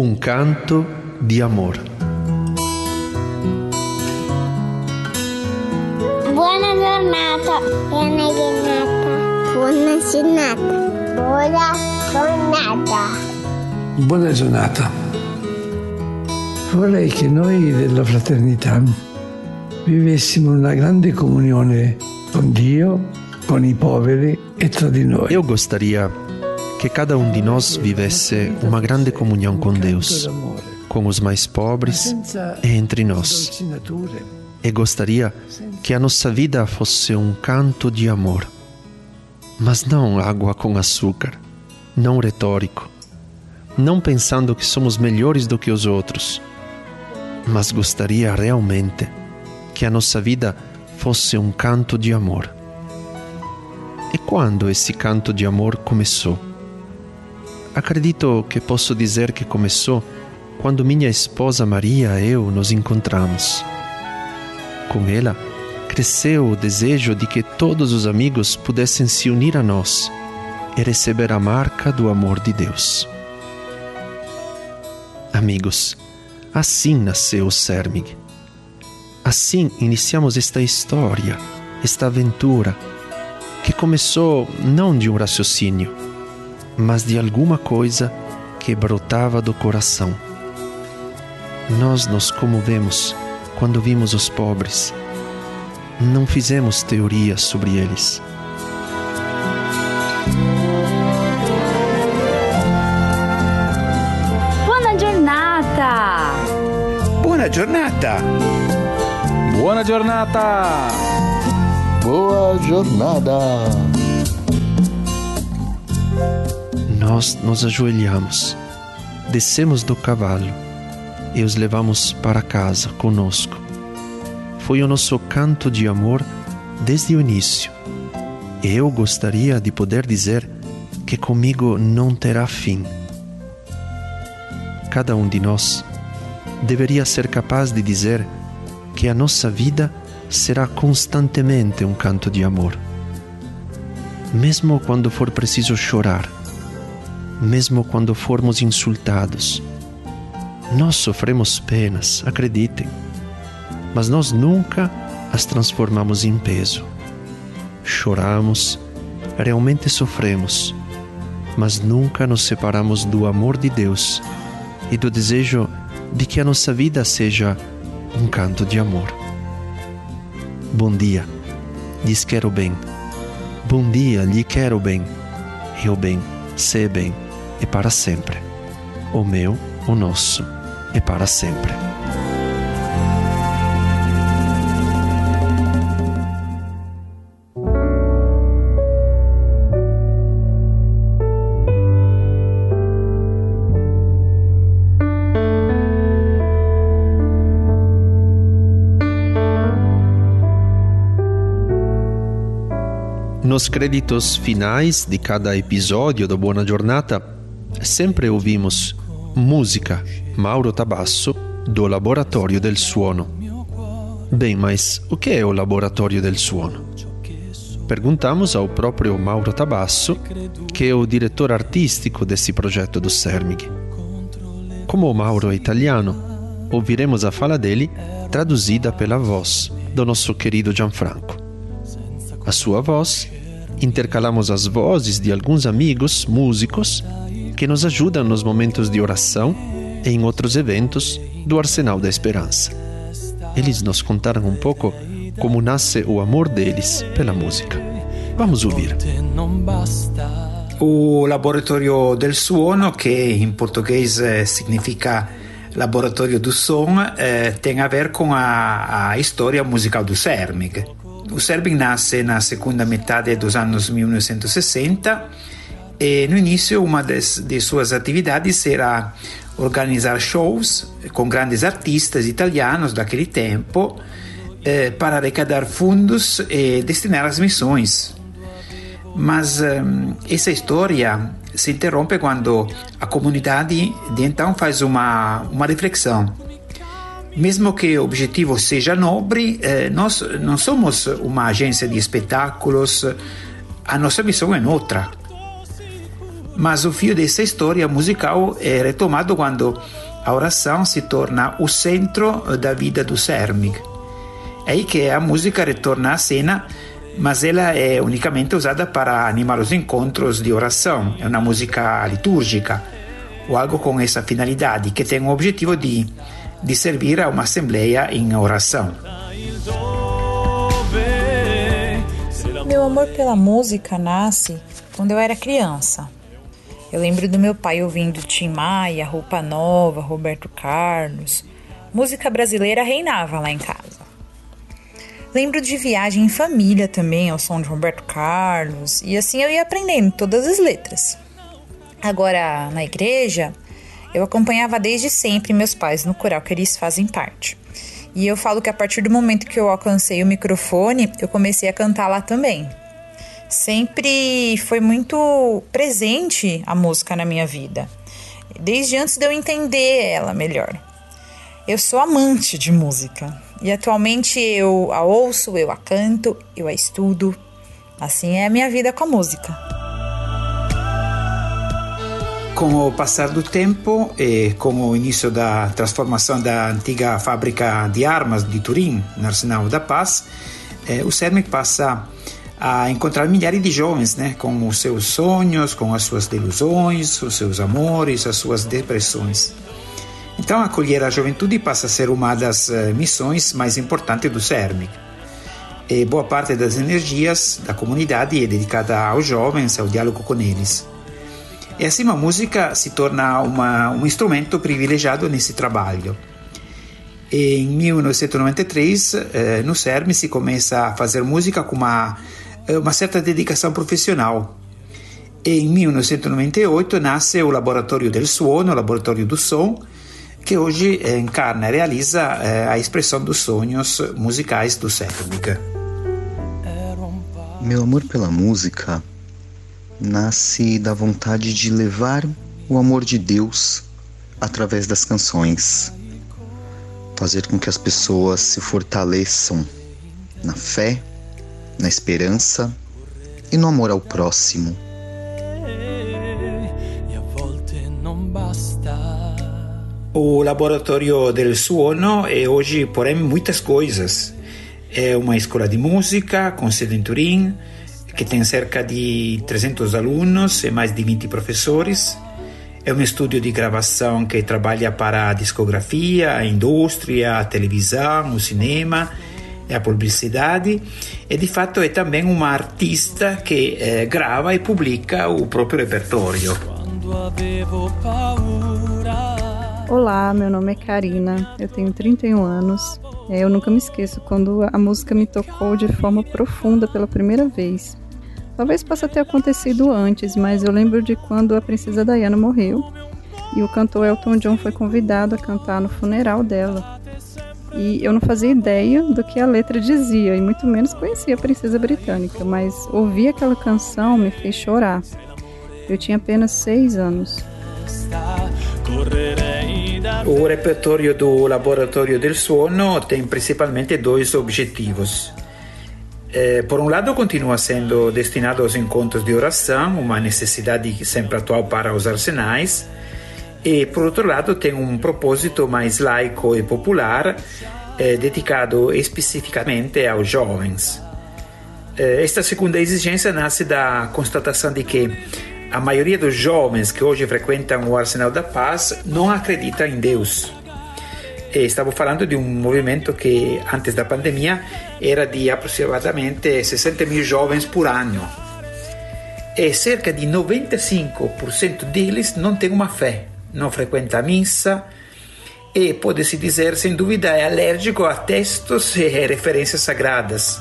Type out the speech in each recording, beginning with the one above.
Un canto di amor. Buona giornata, buona giornata, buona giornata, buona giornata. Buona giornata. Vorrei che noi della fraternità vivessimo una grande comunione con Dio, con i poveri e tra di noi. Eu gostaria que cada um de nós vivesse uma grande comunhão com Deus, com os mais pobres e entre nós. E gostaria que a nossa vida fosse um canto de amor, mas não água com açúcar, não retórico, não pensando que somos melhores do que os outros, mas gostaria realmente que a nossa vida fosse um canto de amor. E quando esse canto de amor começou? Acredito que posso dizer que começou quando minha esposa Maria e eu nos encontramos. Com ela, cresceu o desejo de que todos os amigos pudessem se unir a nós e receber a marca do amor de Deus. Amigos, assim nasceu o CERMIG. Assim iniciamos esta história, esta aventura, que começou não de um raciocínio, mas de alguma coisa que brotava do coração. Nós nos comovemos quando vimos os pobres. Não fizemos teorias sobre eles. Buona giornata! Buona giornata! Buona giornata! Boa jornada! Nós nos ajoelhamos, descemos do cavalo e os levamos para casa conosco. Foi o nosso canto de amor desde o início. E eu gostaria de poder dizer que comigo não terá fim. Cada um de nós deveria ser capaz de dizer que a nossa vida será constantemente um canto de amor. Mesmo quando for preciso chorar, mesmo quando formos insultados. Nós sofremos penas, acreditem, mas nós nunca as transformamos em peso. Choramos, realmente sofremos, mas nunca nos separamos do amor de Deus e do desejo de que a nossa vida seja um canto de amor. Bom dia, lhes quero bem. Bom dia, lhe quero bem. Eu bem, sei bem é para sempre. O meu, o nosso, é para sempre. Nos créditos finais de cada episódio do Buona Giornata, sempre ouvimos música Mauro Tabasso do Laboratório del Suono. Bem, mas o que é o Laboratório del Suono? Perguntamos ao próprio Mauro Tabasso, que é o diretor artístico desse projeto do CERMIG. Como o Mauro é italiano, ouviremos a fala dele traduzida pela voz do nosso querido Gianfranco. A sua voz, intercalamos as vozes de alguns amigos músicos que nos ajudam nos momentos de oração e em outros eventos do Arsenal da Esperança. Eles nos contaram um pouco como nasce o amor deles pela música. Vamos ouvir. O Laboratorio del Suono, che in portoghese significa Laboratorio do Som, eh, tem a ver com a, a história musical do CERMIG. O CERMIG nasce na segunda metade dos anos 1960 e no início uma das, de suas atividades era organizar shows com grandes artistas italianos daquele tempo eh, para arrecadar fundos e destinar às missões. Mas eh, essa história se interrompe quando a comunidade de então faz uma, uma reflexão. Mesmo que o objetivo seja nobre, eh, nós não somos uma agência de espetáculos, a nossa missão é outra. Mas o fio dessa história musical é retomado quando a oração se torna o centro da vida do Sermig. É aí que a música retorna à cena, mas ela é unicamente usada para animar os encontros de oração. É uma música litúrgica ou algo com essa finalidade, que tem o objetivo de, de servir a uma assembleia em oração. Meu amor pela música nasce quando eu era criança. Eu lembro do meu pai ouvindo Tim Maia, Roupa Nova, Roberto Carlos. Música brasileira reinava lá em casa. Lembro de viagem em família também ao som de Roberto Carlos, e assim eu ia aprendendo todas as letras. Agora, na igreja, eu acompanhava desde sempre meus pais no coral que eles fazem parte. E eu falo que a partir do momento que eu alcancei o microfone, eu comecei a cantar lá também sempre foi muito presente a música na minha vida, desde antes de eu entender ela melhor. Eu sou amante de música e atualmente eu a ouço, eu a canto, eu a estudo. Assim é a minha vida com a música. Com o passar do tempo e com o início da transformação da antiga fábrica de armas de Turim, no Arsenal da Paz, eh, o CERMEC passa encontrar milhares de jovens, né, com os seus sonhos, com as suas delusões, os seus amores, as suas depressões. Então, acolher a juventude passa a ser uma das uh, missões mais importantes do CERMIC. E boa parte das energias da comunidade é dedicada aos jovens, ao diálogo com eles. E assim a música se torna uma, um instrumento privilegiado nesse trabalho. E em 1993, eh, no CERM, se começa a fazer música com uma eh, uma certa dedicação profissional. E em 1998 nasce o Laboratório del Suono, o Laboratório do Som, que hoje encarna e realiza eh, a expressão dos sonhos musicais do Sermic. Meu amor pela música nasce da vontade de levar o amor de Deus através das canções, fazer com que as pessoas se fortaleçam na fé na esperança e no amor ao próximo. O Laboratório del Suono é hoje, porém, muitas coisas. É uma escola de música com sede em Turim, que tem cerca de 300 alunos e mais de 20 professores. É um estúdio de gravação que trabalha para a discografia, a indústria, a televisão, o cinema a publicidade e de fato é também uma artista que eh, grava e publica o próprio repertório. Olá, meu nome é Karina, eu tenho 31 anos. É, eu nunca me esqueço quando a música me tocou de forma profunda pela primeira vez. Talvez possa ter acontecido antes, mas eu lembro de quando a princesa Diana morreu e o cantor Elton John foi convidado a cantar no funeral dela. E eu não fazia ideia do que a letra dizia, e muito menos conhecia a princesa britânica, mas ouvir aquela canção me fez chorar. Eu tinha apenas seis anos. O repertório do Laboratório del Suono tem principalmente dois objetivos. Eh, por um lado, continua sendo destinado aos encontros de oração, uma necessidade sempre atual para os arsenais, e por outro lado tem um propósito mais laico e popular eh, dedicado especificamente aos jovens. Eh, esta segunda exigência nasce da constatação de que a maioria dos jovens que hoje frequentam o Arsenal da Paz não acredita em Deus. E estava falando de um movimento que antes da pandemia era de aproximadamente 60 mil jovens por ano. E cerca de 95% deles não têm uma fé não frequenta a missa e, pode-se dizer, sem dúvida, é alérgico a textos e referências sagradas,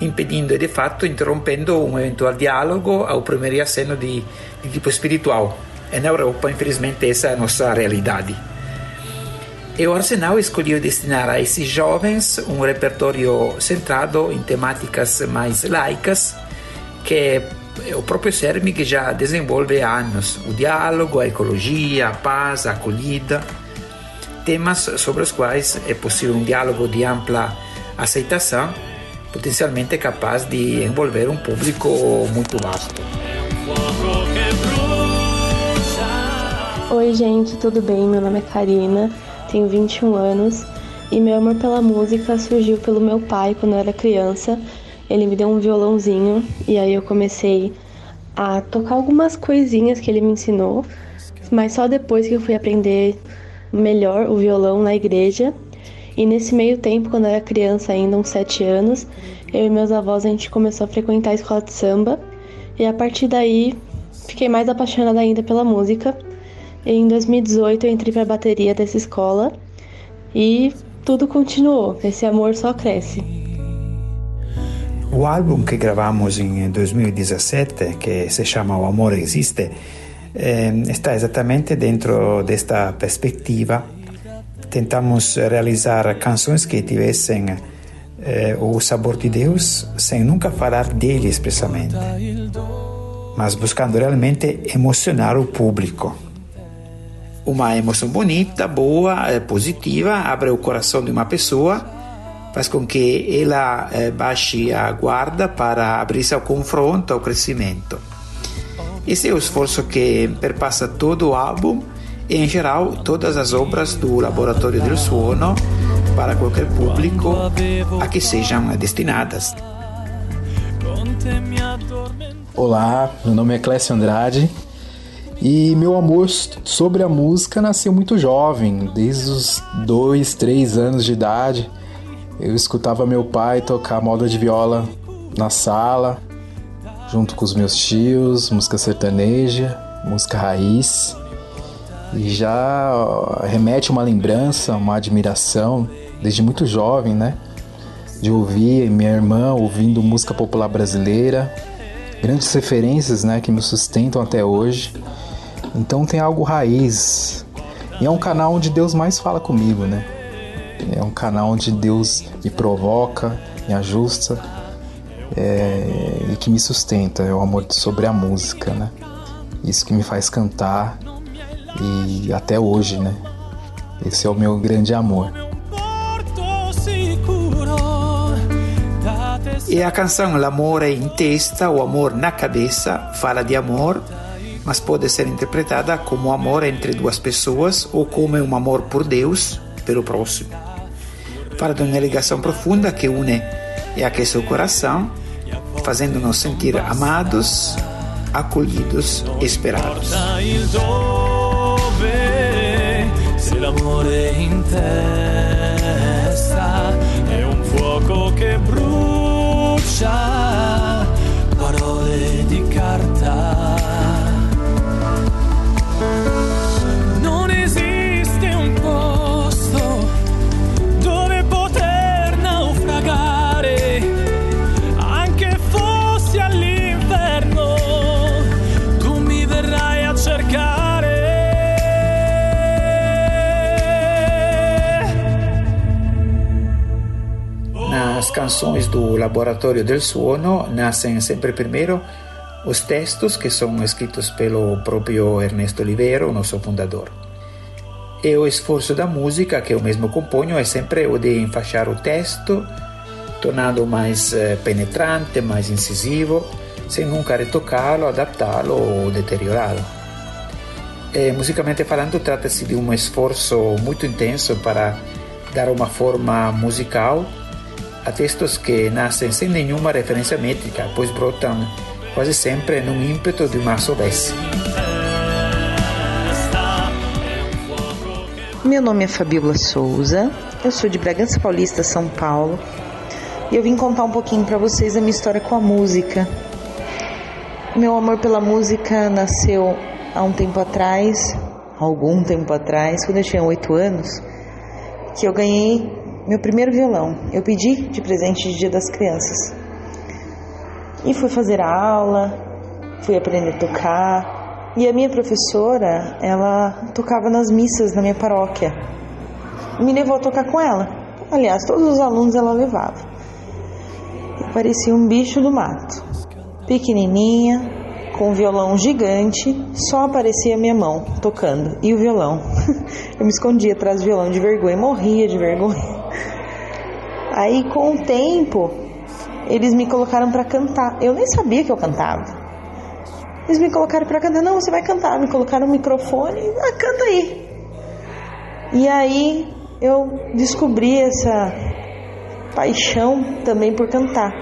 impedindo e, de fato, interrompendo um eventual diálogo ao primeiro aceno de, de tipo espiritual. E na Europa, infelizmente, essa é a nossa realidade. E o Arsenal escolheu destinar a esses jovens um repertório centrado em temáticas mais laicas, que o próprio CERMI que já desenvolve há anos o diálogo, a ecologia, a paz, a acolhida, temas sobre os quais é possível um diálogo de ampla aceitação, potencialmente capaz de envolver um público muito vasto. Oi, gente, tudo bem? Meu nome é Karina, tenho 21 anos e meu amor pela música surgiu pelo meu pai quando eu era criança. Ele me deu um violãozinho e aí eu comecei a tocar algumas coisinhas que ele me ensinou, mas só depois que eu fui aprender melhor o violão na igreja. E nesse meio tempo, quando eu era criança, ainda uns 7 anos, eu e meus avós a gente começou a frequentar a escola de samba e a partir daí fiquei mais apaixonada ainda pela música em 2018 eu entrei para a bateria dessa escola e tudo continuou, esse amor só cresce. O álbum que gravamos em 2017, que se chama O Amor Existe, eh, está exatamente dentro desta perspectiva. Tentamos realizar canções que tivessem eh, o sabor de Deus sem nunca falar dele expressamente, mas buscando realmente emocionar o público uma emoção bonita, boa, eh, positiva, abre o coração de uma pessoa, faz com que ela eh, baixe a guarda para abrir-se ao confronto, ao crescimento. Esse é o esforço que perpassa todo o álbum e, em geral, todas as obras do Laboratório del Suono para qualquer público a que sejam destinadas. Olá, meu nome é Clécio Andrade e meu amor sobre a música nasceu muito jovem, desde os dois, três anos de idade. Eu escutava meu pai tocar moda de viola na sala, junto com os meus tios, música sertaneja, música raiz. E já remete uma lembrança, uma admiração, desde muito jovem, né? De ouvir minha irmã ouvindo música popular brasileira, grandes referências, né, que me sustentam até hoje. Então tem algo raiz. E é um canal onde Deus mais fala comigo, né? É um canal onde Deus me provoca, me ajusta é, e que me sustenta. É o amor sobre a música, né? Isso que me faz cantar e até hoje, né? Esse é o meu grande amor. E a canção L'amore in testa, o amor na cabeça, fala de amor mas pode ser interpretada como amor entre duas pessoas ou como um amor por Deus pelo próximo. Fala de uma ligação profunda que une e aquece o coração, fazendo-nos sentir amados, acolhidos e esperados. Canções do Laboratório del Suono nascem sempre primeiro os textos que são escritos pelo próprio Ernesto Oliveira, nosso fundador. E o esforço da música que eu mesmo componho é sempre o de enfaixar o texto, tornando mais eh, penetrante, mais incisivo, sem nunca retocá-lo, adaptá-lo ou deteriorá-lo. E, musicalmente falando, trata-se de um esforço muito intenso para dar uma forma musical textos que nascem sem nenhuma referência métrica, pois brotam quase sempre num ímpeto de uma sodesse. Meu nome é Fabiola Souza, eu sou de Bragança Paulista, São Paulo, e eu vim contar um pouquinho para vocês a minha história com a música. Meu amor pela música nasceu há um tempo atrás, algum tempo atrás, quando eu tinha oito anos, que eu ganhei meu primeiro violão. Eu pedi de presente de Dia das Crianças. E fui fazer aula, fui aprender a tocar, e a minha professora, ela tocava nas missas na minha paróquia. Me levou a tocar com ela. Aliás, todos os alunos ela levava. Eu parecia um bicho do mato. Pequenininha, com um violão gigante, só aparecia a minha mão tocando e o violão. Eu me escondia atrás do violão de vergonha, morria de vergonha. Aí, com o tempo, eles me colocaram para cantar. Eu nem sabia que eu cantava. Eles me colocaram para cantar. Não, você vai cantar. Me colocaram o microfone. Ah, canta aí. E aí eu descobri essa paixão também por cantar.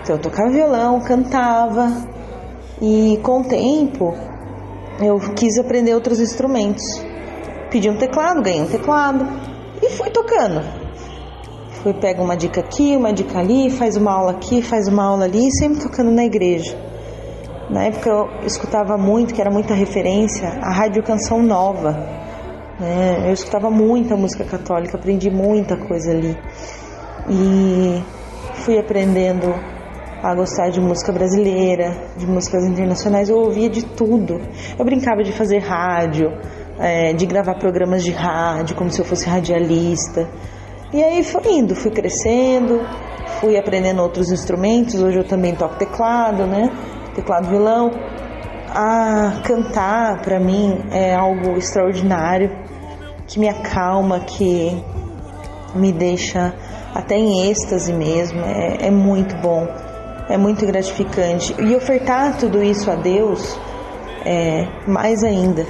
Então eu tocava violão, cantava e com o tempo eu quis aprender outros instrumentos. Pedi um teclado, ganhei um teclado e fui tocando. Fui pega uma dica aqui, uma dica ali, faz uma aula aqui, faz uma aula ali, sempre tocando na igreja. Na época eu escutava muito, que era muita referência, a Rádio Canção Nova. Né? Eu escutava muita música católica, aprendi muita coisa ali. E fui aprendendo a gostar de música brasileira, de músicas internacionais. Eu ouvia de tudo. Eu brincava de fazer rádio, é, de gravar programas de rádio, como se eu fosse radialista. E aí foi indo, fui crescendo, fui aprendendo outros instrumentos. Hoje eu também toco teclado, né? teclado violão. A cantar para mim é algo extraordinário, que me acalma, que me deixa até em êxtase mesmo. É, é muito bom, é muito gratificante. E ofertar tudo isso a Deus é mais ainda.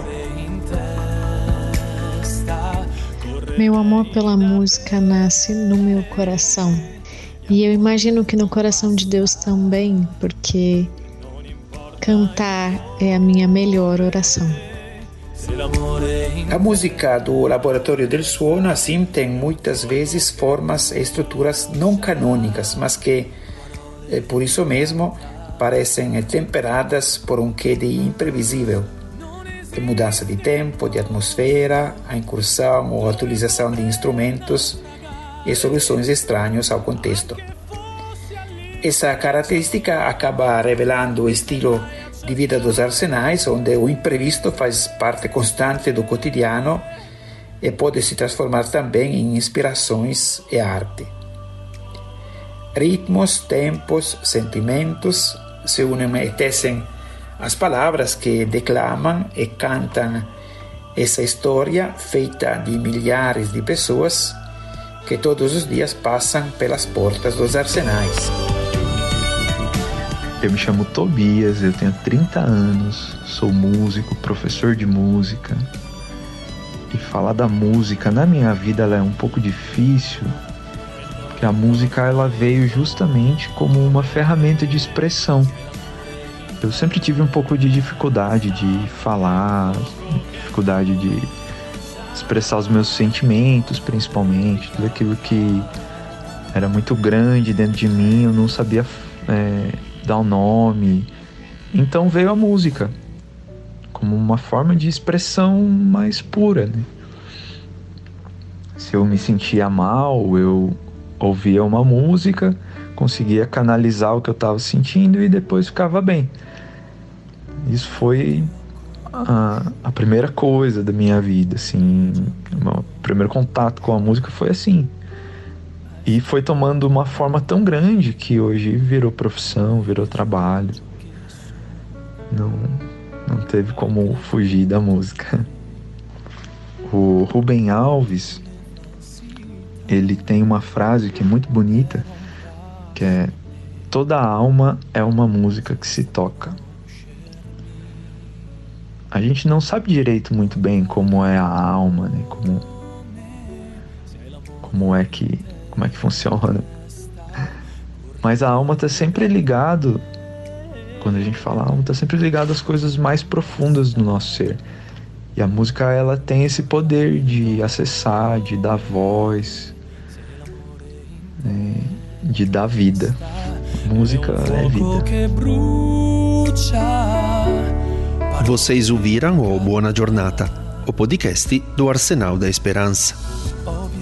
Meu amor pela música nasce no meu coração. E eu imagino que no coração de Deus também, porque Cantar é a minha melhor oração. A música do Laboratório del Suono, assim, tem muitas vezes formas e estruturas não canônicas, mas que, eh, por isso mesmo, parecem temperadas por um quê de imprevisível, de mudança de tempo, de atmosfera, a incursão ou atualização de instrumentos e soluções estranhas ao contexto. Essa característica acaba revelando o estilo de vida dos arsenais, onde o imprevisto faz parte constante do cotidiano e pode se transformar também em inspirações e arte. Ritmos, tempos, sentimentos se unem e tecem as palavras que declamam e cantam essa história feita de milhares de pessoas que todos os dias passam pelas portas dos arsenais. Eu me chamo Tobias, eu tenho 30 anos, sou músico, professor de música. E falar da música na minha vida é um pouco difícil, porque a música ela veio justamente como uma ferramenta de expressão. Eu sempre tive um pouco de dificuldade de falar, dificuldade de expressar os meus sentimentos, principalmente, tudo aquilo que era muito grande dentro de mim, eu não sabia é, dar um nome. Então veio a música como uma forma de expressão mais pura. Né? Se eu me sentia mal, eu ouvia uma música, conseguia canalizar o que eu estava sentindo e depois ficava bem. Isso foi a, a, primeira coisa da minha vida, assim, o primeiro contato com a música foi assim. E foi tomando uma forma tão grande que hoje virou profissão, virou trabalho. Não, não teve como fugir da música. O Rubem Alves, ele tem uma frase que é muito bonita, que é toda alma é uma música que se toca. A gente não sabe direito muito bem como é a alma, né? Como como é que como é que funciona. Mas a alma está sempre ligado, quando a gente fala alma, está sempre ligado às coisas mais profundas do nosso ser. E a música ela tem esse poder de acessar, de dar voz, né, de dar vida. Música é vida. Vocês ouviram o Buona Giornata, o podcast do Arsenal da Esperança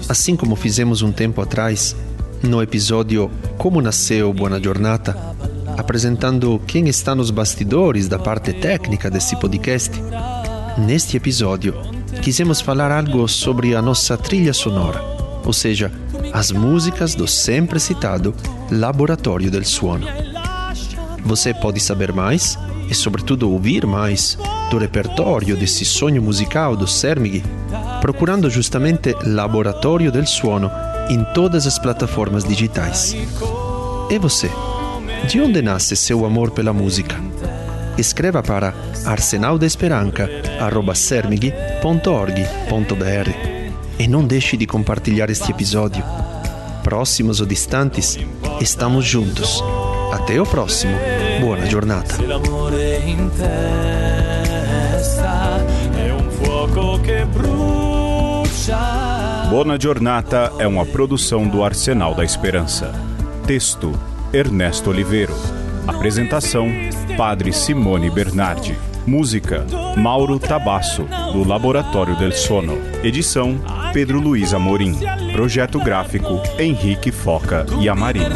assim como fizemos um tempo atrás, no episódio Como Nasceu Buona Giornata, apresentando quem está nos bastidores da parte técnica desse podcast, neste episódio quisemos falar algo sobre a nossa trilha sonora, ou seja, as músicas do sempre citado Laboratório del Suono. Você pode saber mais e, sobretudo, ouvir mais do repertório desse sonho musical do Sermighi procurando justamente Laboratório del Suono em todas as plataformas digitais. E você? De onde nasce seu amor pela música? escreva para arsenaldesperanca.org.br e não deixe de compartilhar este episódio. Próximos ou distantes, estamos juntos. Até o próximo. Buona giornata. Se l'amore in testa è un fuoco che brucia. Buona Giornata é uma produção do Arsenal da Esperança. Texto: Ernesto Oliveiro. Apresentação: Padre Simone Bernardi. Música: Mauro Tabasso, do Laboratório del Sono. Edição: Pedro Luiz Amorim. Projeto gráfico: Henrique Foca e Amarino.